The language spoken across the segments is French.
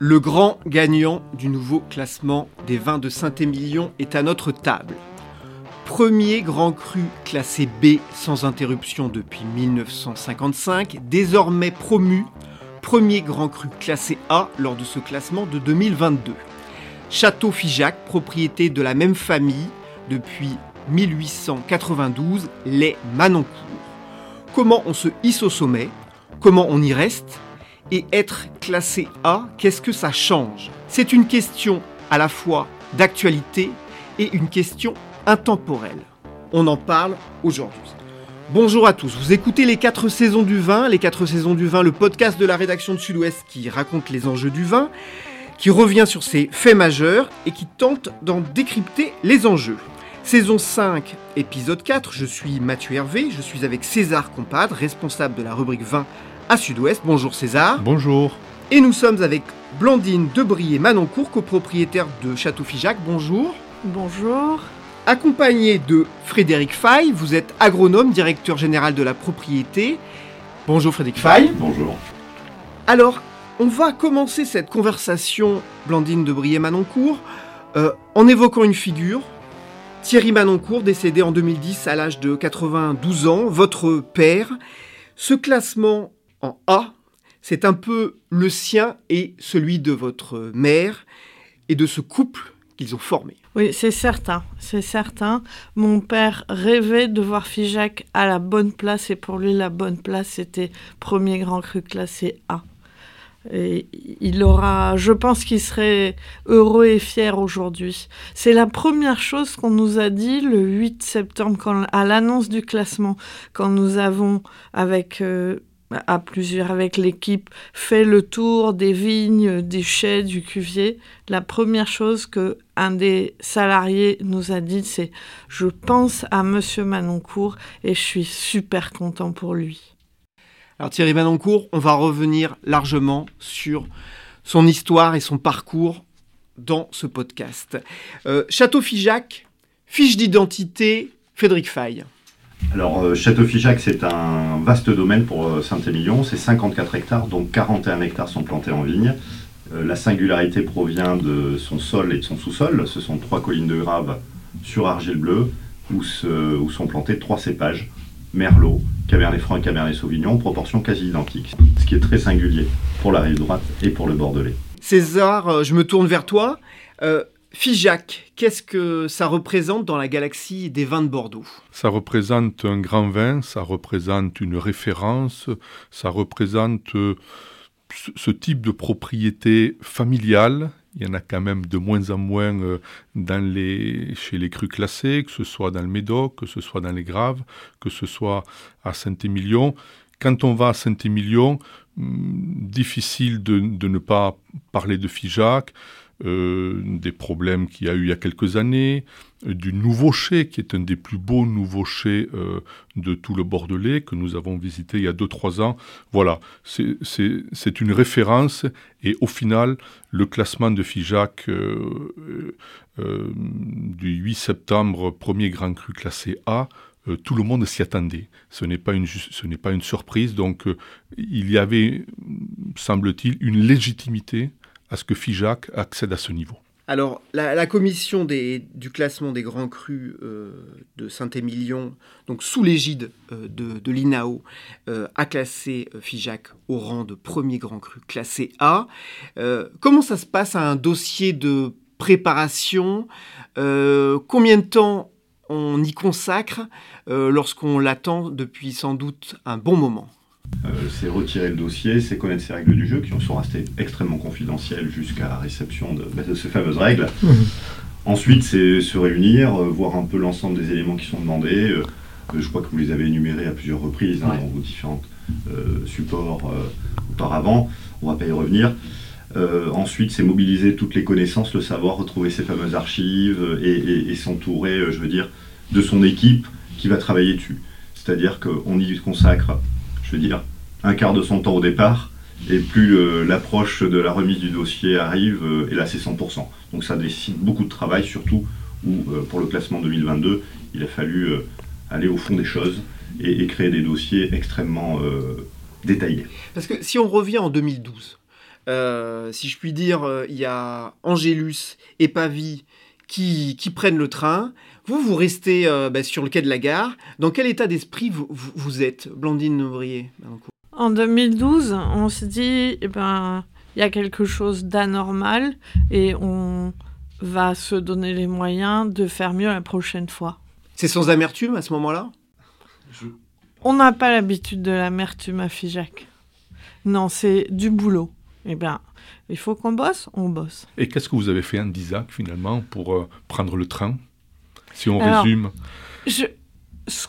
Le grand gagnant du nouveau classement des vins de Saint-Émilion est à notre table. Premier grand cru classé B sans interruption depuis 1955, désormais promu premier grand cru classé A lors de ce classement de 2022. Château Figeac, propriété de la même famille depuis 1892, les Manoncourt. Comment on se hisse au sommet? Comment on y reste? Et être classé A, qu'est-ce que ça change? C'est une question à la fois d'actualité et une question intemporelle. On en parle aujourd'hui. Bonjour à tous, vous écoutez les 4 saisons du vin, les 4 saisons du vin, le podcast de la rédaction de Sud-Ouest qui raconte les enjeux du vin, qui revient sur ses faits majeurs et qui tente d'en décrypter les enjeux. Saison 5, épisode 4, je suis Mathieu Hervé, je suis avec César Compadre, responsable de la rubrique vin à Sud-Ouest. Bonjour César. Bonjour. Et nous sommes avec Blandine Debry et Manoncourt, copropriétaire de Château Figeac. Bonjour. Bonjour. Accompagné de Frédéric Fay, vous êtes agronome, directeur général de la propriété. Bonjour Frédéric Fay. Bonjour. Alors, on va commencer cette conversation, Blandine Debry et Manoncourt, euh, en évoquant une figure. Thierry Manoncourt, décédé en 2010 à l'âge de 92 ans, votre père. Ce classement en A, c'est un peu le sien et celui de votre mère et de ce couple qu'ils ont formé. Oui, c'est certain, c'est certain. Mon père rêvait de voir Figeac à la bonne place et pour lui la bonne place c'était premier grand cru classé A. Et il aura, je pense qu'il serait heureux et fier aujourd'hui. C'est la première chose qu'on nous a dit le 8 septembre quand, à l'annonce du classement, quand nous avons, avec euh, à plusieurs avec l'équipe, fait le tour des vignes, des chais, du cuvier, la première chose que un des salariés nous a dit, c'est je pense à Monsieur Manoncourt et je suis super content pour lui. Alors Thierry Manoncourt, on va revenir largement sur son histoire et son parcours dans ce podcast. Euh, Château Figeac, fiche d'identité, Frédéric Fay. Alors, euh, Château-Figeac, c'est un vaste domaine pour euh, Saint-Émilion. C'est 54 hectares, dont 41 hectares sont plantés en vigne. Euh, la singularité provient de son sol et de son sous-sol. Ce sont trois collines de grave sur argile bleue où, sont plantés trois cépages Merlot, Cabernet Franc et Cabernet Sauvignon, en proportion quasi identique. Ce qui est très singulier pour la rive droite et pour le Bordelais. César, je me tourne vers toi. Figeac, qu'est-ce que ça représente dans la galaxie des vins de Bordeaux? Ça représente un grand vin, ça représente une référence, ça représente euh, ce type de propriété familiale. Il y en a quand même de moins en moins euh, chez les crus classés, que ce soit dans le Médoc, que ce soit dans les Graves, que ce soit à Saint-Émilion. Quand on va à Saint-Émilion, hmm, difficile de, de, ne pas parler de Figeac. Euh, des problèmes qu'il y a eu il y a quelques années, euh, du nouveau chai, qui est un des plus beaux nouveaux chais euh, de tout le Bordelais, que nous avons visité il y a 2-3 ans. Voilà, c'est une référence, et au final, le classement de Figeac du 8 septembre, premier grand cru classé A, tout le monde s'y attendait. Ce n'est pas une, ce n'est pas une surprise. Donc, il y avait, semble-t-il, une légitimité à ce que FIJAC accède à ce niveau. Alors, la, commission du classement des grands crus euh, de Saint-Émilion, donc sous l'égide euh, de, l'INAO, euh, a classé FIJAC au rang de premier grand cru classé A. comment ça se passe à un dossier de préparation? Combien de temps on y consacre lorsqu'on l'attend depuis sans doute un bon moment? C'est retirer le dossier, c'est connaître ces règles du jeu qui sont restées extrêmement confidentielles jusqu'à la réception de, bah, ces fameuses règles. Mmh. Ensuite, c'est se réunir, voir un peu l'ensemble des éléments qui sont demandés. je crois que vous les avez énumérés à plusieurs reprises hein, dans vos différents supports auparavant. On ne va pas y revenir. Euh, ensuite, c'est mobiliser toutes les connaissances, le savoir, retrouver ces fameuses archives euh, et, s'entourer, euh, je veux dire, de son équipe qui va travailler dessus. C'est-à-dire qu'on y consacre, je veux dire, un quart de son temps au départ, et plus l'approche de la remise du dossier arrive, et là c'est 100%. Donc ça décide beaucoup de travail, surtout où pour le classement 2022, il a fallu aller au fond des choses et, créer des dossiers extrêmement détaillés. Parce que si on revient en 2012, euh, si je puis dire, euh, il y a Angélus et Pavie qui, prennent le train. Vous, vous restez euh, bah, sur le quai de la gare. Dans quel état d'esprit vous, êtes, Blandine Ouvrier En 2012, on se dit, eh ben, il y a quelque chose d'anormal et on va se donner les moyens de faire mieux la prochaine fois. C'est sans amertume à ce moment-là? On n'a pas l'habitude de l'amertume à Figeac. Non, c'est du boulot eh bien, il faut qu'on bosse, on bosse. Et qu'est-ce que vous avez fait en finalement pour euh, prendre le train? Si on résume.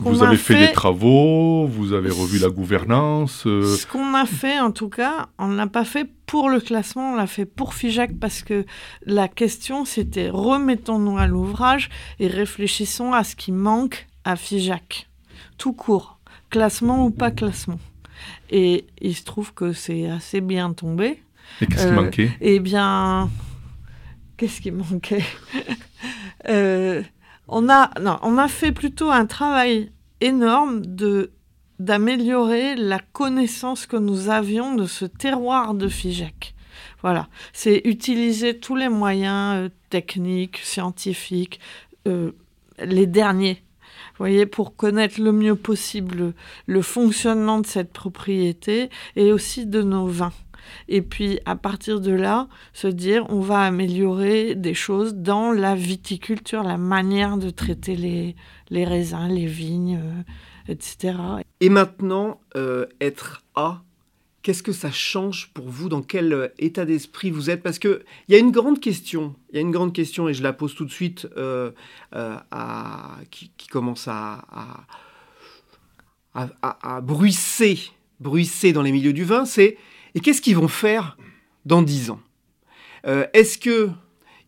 vous avez fait, des travaux, vous avez revu la gouvernance. Euh. Ce qu'on a fait, en tout cas, on ne l'a pas fait pour le classement, on l'a fait pour FIJAC parce que la question, c'était remettons-nous à l'ouvrage et réfléchissons à ce qui manque à FIJAC. Tout court, classement ou pas classement. Et il se trouve que c'est assez bien tombé. Et qu'est-ce qui euh, manquait? Eh bien, qu'est-ce qui manquait? Euh, on, a, non, on a fait plutôt un travail énorme de d'améliorer la connaissance que nous avions de ce terroir de Figeac. Voilà, c'est utiliser tous les moyens euh, techniques, scientifiques, les derniers voyez, pour connaître le mieux possible le, fonctionnement de cette propriété et aussi de nos vins. Et puis à partir de là, se dire on va améliorer des choses dans la viticulture, la manière de traiter les, les raisins, les vignes, euh, etc. Et maintenant, euh, être à Qu'est-ce que ça change pour vous? Dans quel euh, état d'esprit vous êtes? Parce qu'il y a une grande question, il y a une grande question, et je la pose tout de suite, euh, euh, qui, commence à, bruisser, dans les milieux du vin, c'est et qu'est-ce qu'ils vont faire dans dix ans? Est-ce que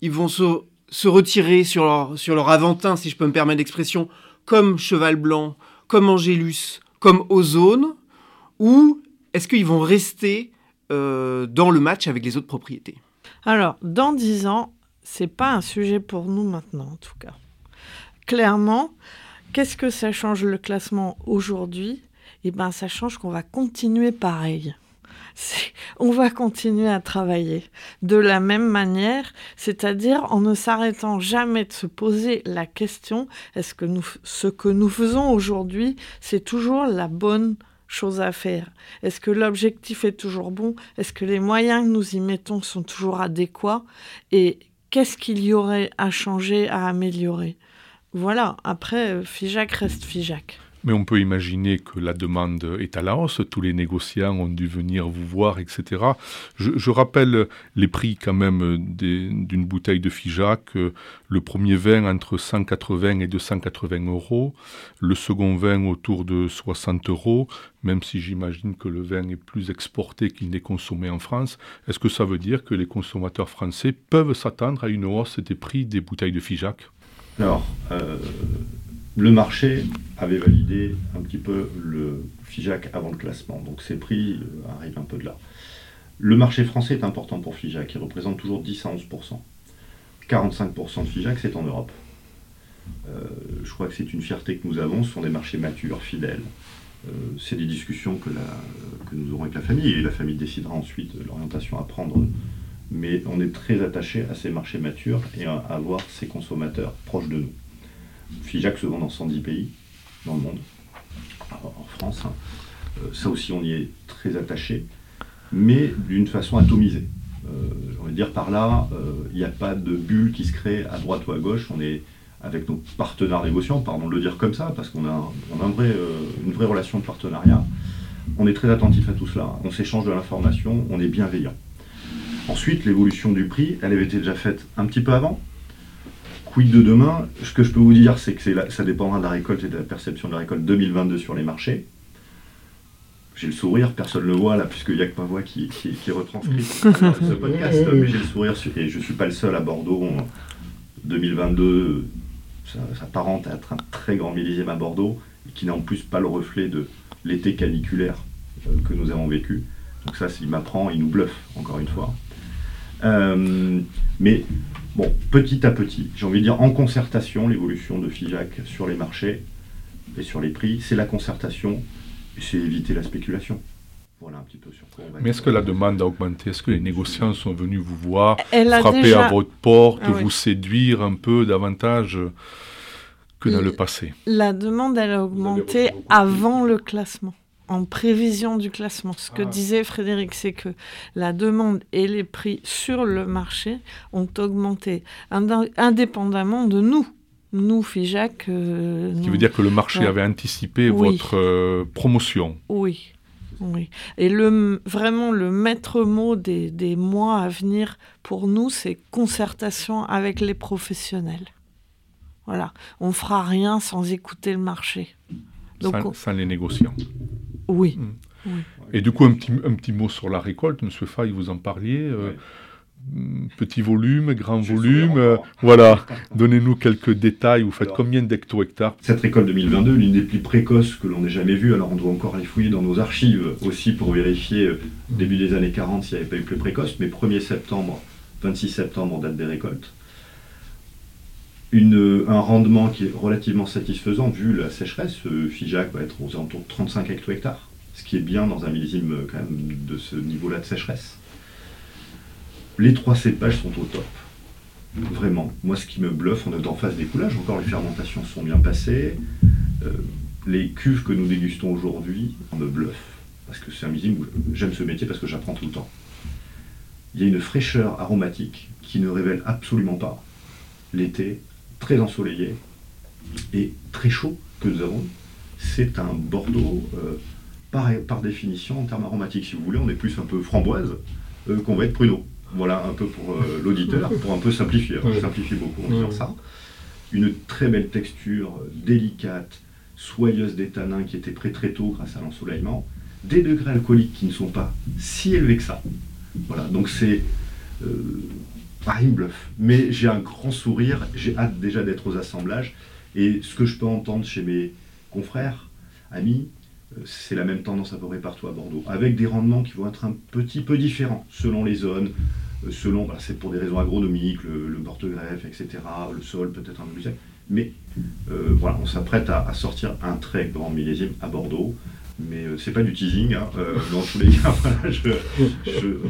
ils vont se, se, retirer sur leur, sur leur Aventin, si je peux me permettre l'expression, comme Cheval Blanc, comme Angélus, comme Ozone, ou est-ce qu'ils vont rester euh, dans le match avec les autres propriétés? Alors, dans 10 ans, c'est pas un sujet pour nous maintenant, en tout cas. Clairement, qu'est-ce que ça change le classement aujourd'hui? Eh bien, ça change qu'on va continuer pareil. On va continuer à travailler de la même manière, c'est-à-dire en ne s'arrêtant jamais de se poser la question est-ce que ce que nous faisons aujourd'hui, c'est toujours la bonne choses à faire. Est-ce que l'objectif est toujours bon? Est-ce que les moyens que nous y mettons sont toujours adéquats? Et qu'est-ce qu'il y aurait à changer, à améliorer? Voilà, après, FIJAC reste FIJAC. Mais on peut imaginer que la demande est à la hausse, tous les négociants ont dû venir vous voir, etc. Je, rappelle les prix quand même d'une bouteille de Figeac. Le premier vin entre 180 et 280 euros, le second vin autour de 60 euros, même si j'imagine que le vin est plus exporté qu'il n'est consommé en France. Est-ce que ça veut dire que les consommateurs français peuvent s'attendre à une hausse des prix des bouteilles de Figeac? Alors, euh, le marché avait validé un petit peu le FIJAC avant le classement, donc ces prix euh, arrivent un peu de là. Le marché français est important pour FIJAC, il représente toujours 10 à 11%. 45% de FIJAC, c'est en Europe. Euh, je crois que c'est une fierté que nous avons, ce sont des marchés matures, fidèles. Euh, c'est des discussions que, que, nous aurons avec la famille, et la famille décidera ensuite l'orientation à prendre. Mais on est très attaché à ces marchés matures et à avoir ces consommateurs proches de nous. FIJAC se vend dans 110 pays dans le monde, en France. Hein. Euh, ça aussi, on y est très attaché, mais d'une façon atomisée. Euh, J'ai envie de dire par là, euh, il n'y a pas de bulle qui se crée à droite ou à gauche. On est avec nos partenaires négociants, pardon de le dire comme ça, parce qu'on a, une vraie relation de partenariat. On est très attentif à tout cela, on s'échange de l'information, on est bienveillant. Ensuite, l'évolution du prix, elle avait été déjà faite un petit peu avant. Quid de demain? Ce que je peux vous dire, c'est que ça dépendra de la récolte et de la perception de la récolte 2022 sur les marchés. J'ai le sourire, personne ne le voit là, puisqu'il n'y a que ma voix qui, qui, retranscrit ce podcast, mais j'ai le sourire, et je ne suis pas le seul à Bordeaux. 2022, ça s'apparente à être un très grand millésime à Bordeaux, qui n'a en plus pas le reflet de l'été caniculaire euh, que nous avons vécu. Donc ça, s'il m'apprend, il nous bluffe, encore une fois. Euh, mais bon, petit à petit, j'ai envie de dire en concertation, l'évolution de FIJAC sur les marchés et sur les prix, c'est la concertation, c'est éviter la spéculation. Voilà un petit peu sur quoi on va Mais est-ce que la demande a augmenté? Est-ce que les négociants sont venus vous voir, frapper à votre porte, ah vous séduire un peu davantage que dans le passé? La demande, elle a augmenté avant le classement en prévision du classement. Ce que ah. disait Frédéric, c'est que la demande et les prix sur le marché ont augmenté indépendamment de nous. Nous, FIJAC. Euh, Ce qui veut dire que le marché avait anticipé votre euh, promotion. Oui. Oui. Et le, vraiment, le maître mot des, des mois à venir pour nous, c'est concertation avec les professionnels. Voilà. On fera rien sans écouter le marché. Donc, sans les négociants. Oui. Mm. Et du coup, un petit, un petit mot sur la récolte, Monsieur Fay, vous en parliez. Euh, mm, petit volume, grand volume. Euh, voilà, donnez-nous quelques détails. Vous faites combien d'hecto-hectares? Cette récolte 2022, l'une des plus précoces que l'on ait jamais vues. Alors, on doit encore aller fouiller dans nos archives aussi pour vérifier, euh, début des années 40, s'il n'y avait pas eu plus précoce. Mais 1er septembre, 26 septembre, date des récoltes. Un rendement qui est relativement satisfaisant vu la sécheresse. FIJAC va être aux alentours de 35 hecto-hectares, ce qui est bien dans un millésime euh, quand même de ce niveau-là de sécheresse. Les trois cépages sont au top. Vraiment. Moi, ce qui me bluffe, on est en phase d'écoulage, encore les fermentations sont bien passées. Euh, les cuves que nous dégustons aujourd'hui me bluffent. Parce que c'est un millésime où j'aime ce métier parce que j'apprends tout le temps. Il y a une fraîcheur aromatique qui ne révèle absolument pas l'été très ensoleillé et très chaud que nous avons. C'est un Bordeaux, euh, par, par, définition, en termes aromatiques, si vous voulez, on est plus un peu framboise euh, qu'on va être pruneau. Voilà un peu pour euh, l'auditeur, pour un peu simplifier. On simplifie beaucoup en disant ça. Une très belle texture, délicate, soyeuse des tanins qui était prêt très tôt grâce à l'ensoleillement. Des degrés alcooliques qui ne sont pas si élevés que ça. Voilà, donc c'est il me bluffe. Mais j'ai un grand sourire, j'ai hâte déjà d'être aux assemblages. Et ce que je peux entendre chez mes confrères, amis, euh, c'est la même tendance à peu près partout à Bordeaux, avec des rendements qui vont être un petit peu différents selon les zones, euh, selon, c'est pour des raisons agronomiques, le, porte-greffe, etc., le sol peut-être un peu plus. Mais euh, voilà, on s'apprête à, à, sortir un très grand millésime à Bordeaux mais euh, c'est pas du teasing. Hein. Euh, dans tous les cas,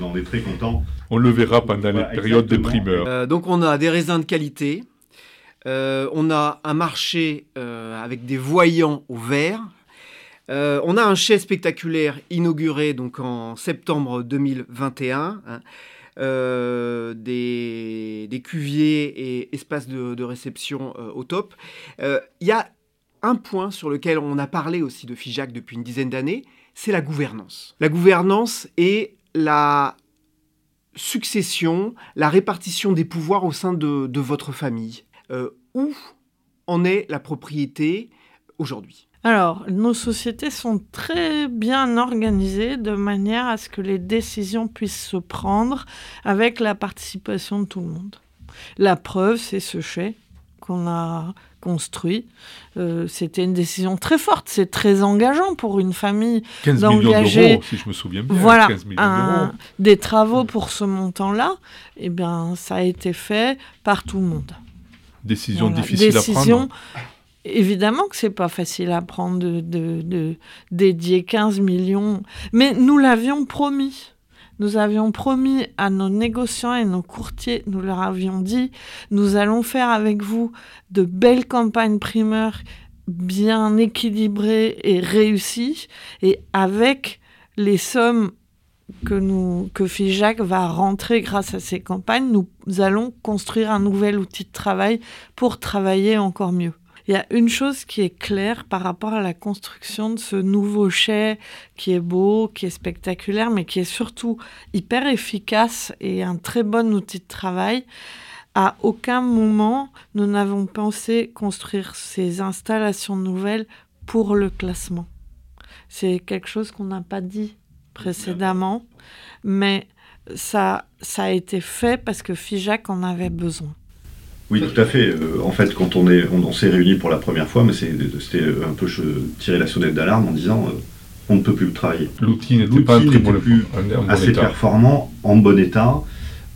on en est très content. On le verra pendant la période des primeurs. Euh, donc on a des raisins de qualité. on a un marché avec des voyants au vert. on a un chai spectaculaire inauguré donc en septembre 2021. Hein. des, cuviers et espaces de, de réception au top. Il y a un point sur lequel on a parlé aussi de FIJAC depuis une dizaine d'années, c'est la gouvernance. La gouvernance et la succession, la répartition des pouvoirs au sein de, votre famille. Euh, où en est la propriété aujourd'hui? Alors, nos sociétés sont très bien organisées de manière à ce que les décisions puissent se prendre avec la participation de tout le monde. La preuve, c'est ce chai qu'on a construit. Euh, c'était une décision très forte, c'est très engageant pour une famille d'engager, si je me souviens bien, voilà, des travaux pour ce montant-là. Eh bien, ça a été fait par tout le monde. Décision difficile à prendre. Évidemment que c'est pas facile à prendre de, de, de dédier 15 millions, mais nous l'avions promis. Nous avions promis à nos négociants et nos courtiers, nous leur avions dit, nous allons faire avec vous de belles campagnes primeurs bien équilibrées et réussies, et avec les sommes que, nous, que va rentrer grâce à ces campagnes, nous allons construire un nouvel outil de travail pour travailler encore mieux. Il y a une chose qui est claire par rapport à la construction de ce nouveau chai qui est beau, qui est spectaculaire, mais qui est surtout hyper efficace et un très bon outil de travail. À aucun moment, nous n'avons pensé construire ces installations nouvelles pour le classement. C'est quelque chose qu'on n'a pas dit précédemment, mais ça, ça a été fait parce que FIJAC en avait besoin. Oui, tout à fait. Euh, en fait, quand on est, on, s'est réunis pour la première fois, mais c'était un peu tirer la sonnette d'alarme en disant euh, on ne peut plus travailler. L'outil n'était pas plus assez performant, en bon état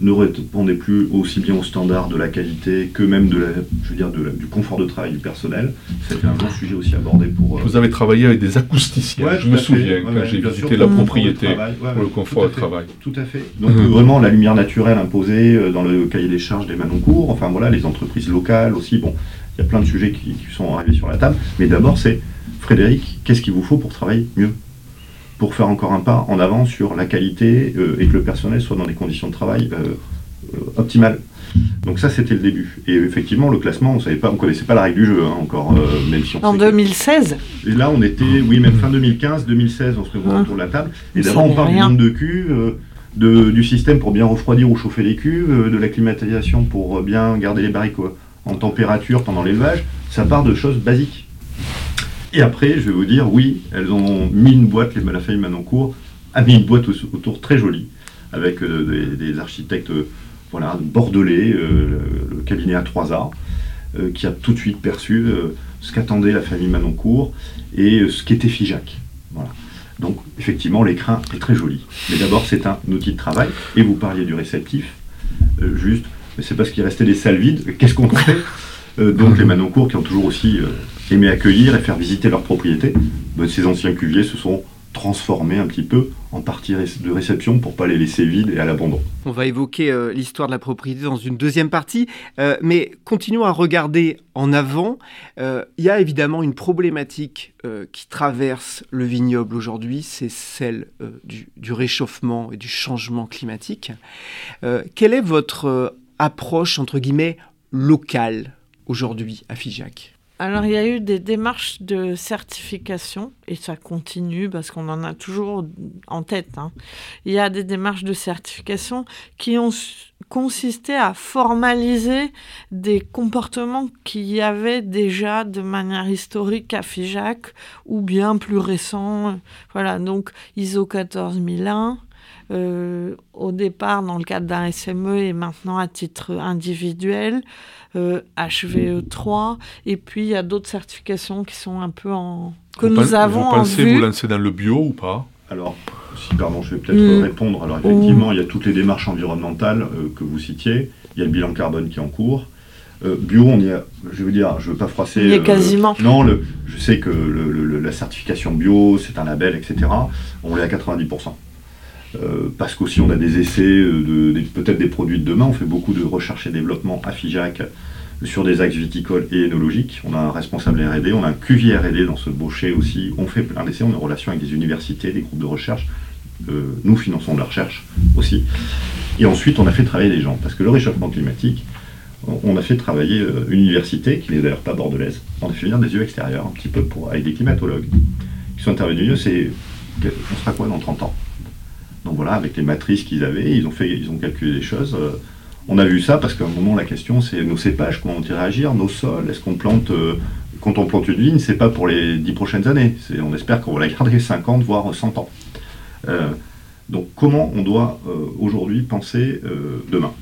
ne répondait plus aussi bien aux standards de la qualité que même de la, je veux dire, de du confort de travail du personnel. C'était un bon sujet aussi abordé pour. Euh, Vous avez travaillé avec des acousticiens, je me souviens, quand j'ai visité la propriété pour le confort de travail. Tout à fait. Donc mhm. vraiment la lumière naturelle imposée euh, dans le cahier des charges des Manoncourt, enfin voilà, les entreprises locales aussi, bon, il y a plein de sujets qui, qui sont arrivés sur la table, mais d'abord c'est, Frédéric, qu'est-ce qu'il vous faut pour travailler mieux? Pour faire encore un pas en avant sur la qualité euh, et que le personnel soit dans des conditions de travail euh, euh, optimales. Donc ça, c'était le début. Et effectivement, le classement, on savait pas, on connaissait pas la règle du jeu hein, encore, même si on En 2016 Et là, on était, oui, même fin 2015, 2016, on se retrouve ah. autour de la table. Et d'abord, on parle du nombre de cuves, de, du système pour bien refroidir ou chauffer les cuves, de la climatisation pour bien garder les barriques en température pendant l'élevage. Ça part de choses basiques. Et après, je vais vous dire, oui, elles ont mis une boîte, les Malafailles Manoncourt a mis une boîte autour très jolie, avec euh, des, architectes euh, voilà, bordelais, euh, le cabinet A3A, qui a tout de suite perçu ce qu'attendait la famille Manoncourt et ce qu'était FIJAC. Voilà. Donc, effectivement, l'écran est très joli. Mais d'abord, c'est un outil de travail. Et vous parliez du réceptif. juste, mais c'est parce qu'il restait des salles vides. Qu'est-ce qu'on fait? Donc, les Manoncourt qui ont toujours aussi aimer accueillir et faire visiter leurs propriétés. Ben, ces anciens cuviers se sont transformés un petit peu en partie de réception pour pas les laisser vides et à l'abandon. On va évoquer euh, l'histoire de la propriété dans une deuxième partie, euh, mais continuons à regarder en avant. Euh, il y a évidemment une problématique qui traverse le vignoble aujourd'hui, c'est celle du, du, réchauffement et du changement climatique. quelle est votre approche entre guillemets locale aujourd'hui à Figeac? Alors, il y a eu des démarches de certification, et ça continue parce qu'on en a toujours en tête. Hein. Il y a des démarches de certification qui ont consisté à formaliser des comportements qu'il y avait déjà de manière historique à FIJAC ou bien plus récents. Voilà, donc ISO 14001, euh, au départ dans le cadre d'un SME et maintenant à titre individuel, euh, HVE3, et puis il y a d'autres certifications qui sont un peu en... que nous avons Vous pensez vous lancer dans le bio ou pas? Alors, si, pardon, je vais peut-être mm. répondre. Alors effectivement, il y a toutes les démarches environnementales euh, que vous citiez, il y a le bilan carbone qui est en cours. bio, on y a, je veux dire, je veux pas froisser. Il y a quasiment. non, le, je sais que le, la certification bio, c'est un label, etc. On est à 90%. Euh, parce qu'aussi on a des essais, euh, de, peut-être des produits de demain. On fait beaucoup de recherche et développement à FIJAC sur des axes viticoles et énologiques. On a un responsable R&D, on a un cuvier R&D dans ce boucher aussi. On fait plein d'essais, on est en relation avec des universités, des groupes de recherche. Euh, nous finançons de la recherche aussi. Et ensuite, on a fait travailler les gens, parce que le réchauffement climatique, on a fait travailler une université, qui n'est d'ailleurs pas bordelaise, on a fait venir des yeux extérieurs, un petit peu, pour, avec des climatologues, qui sont intervenus. C'est, on sera quoi dans 30 ans? Donc voilà, avec les matrices qu'ils avaient, ils ont, ils ont calculé des choses. Euh, on a vu ça parce qu'à un moment, la question, c'est nos cépages, comment réagir, nos sols, est-ce qu'on plante, euh, quand on plante une vigne, c'est pas pour les dix prochaines années, on espère qu'on va la garder 50, voire 100 ans. Euh, donc comment on doit aujourd'hui penser demain?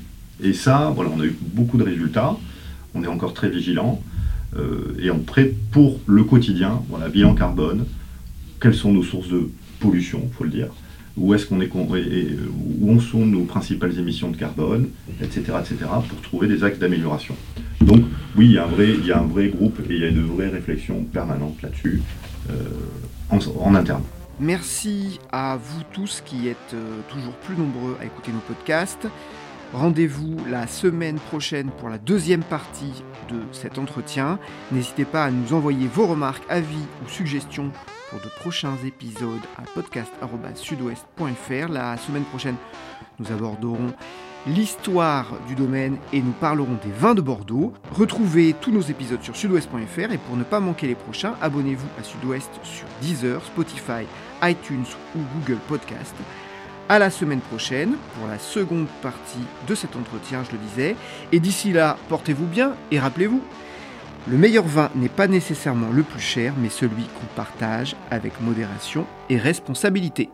Et ça, voilà, on a eu beaucoup de résultats, on est encore très vigilant et on prêt pour le quotidien, voilà, bilan carbone, quelles sont nos sources de pollution, il faut le dire, où est-ce qu'on est, sont nos principales émissions de carbone, etc., etc., pour trouver des axes d'amélioration. Donc, oui, il y, a un vrai, il y a un vrai groupe et il y a une vraie réflexion permanente là-dessus euh, en, interne. Merci à vous tous qui êtes euh, toujours plus nombreux à écouter nos podcasts. Rendez-vous la semaine prochaine pour la deuxième partie de cet entretien. N'hésitez pas à nous envoyer vos remarques, avis ou suggestions pour de prochains épisodes à podcast.sudouest.fr. La semaine prochaine, nous aborderons l'histoire du domaine et nous parlerons des vins de Bordeaux. Retrouvez tous nos épisodes sur sudouest.fr et pour ne pas manquer les prochains, abonnez-vous à Sudouest sur Deezer, Spotify, iTunes ou Google Podcast. À la semaine prochaine pour la seconde partie de cet entretien, je le disais. Et d'ici là, portez-vous bien et rappelez-vous, le meilleur vin n'est pas nécessairement le plus cher, mais celui qu'on partage avec modération et responsabilité.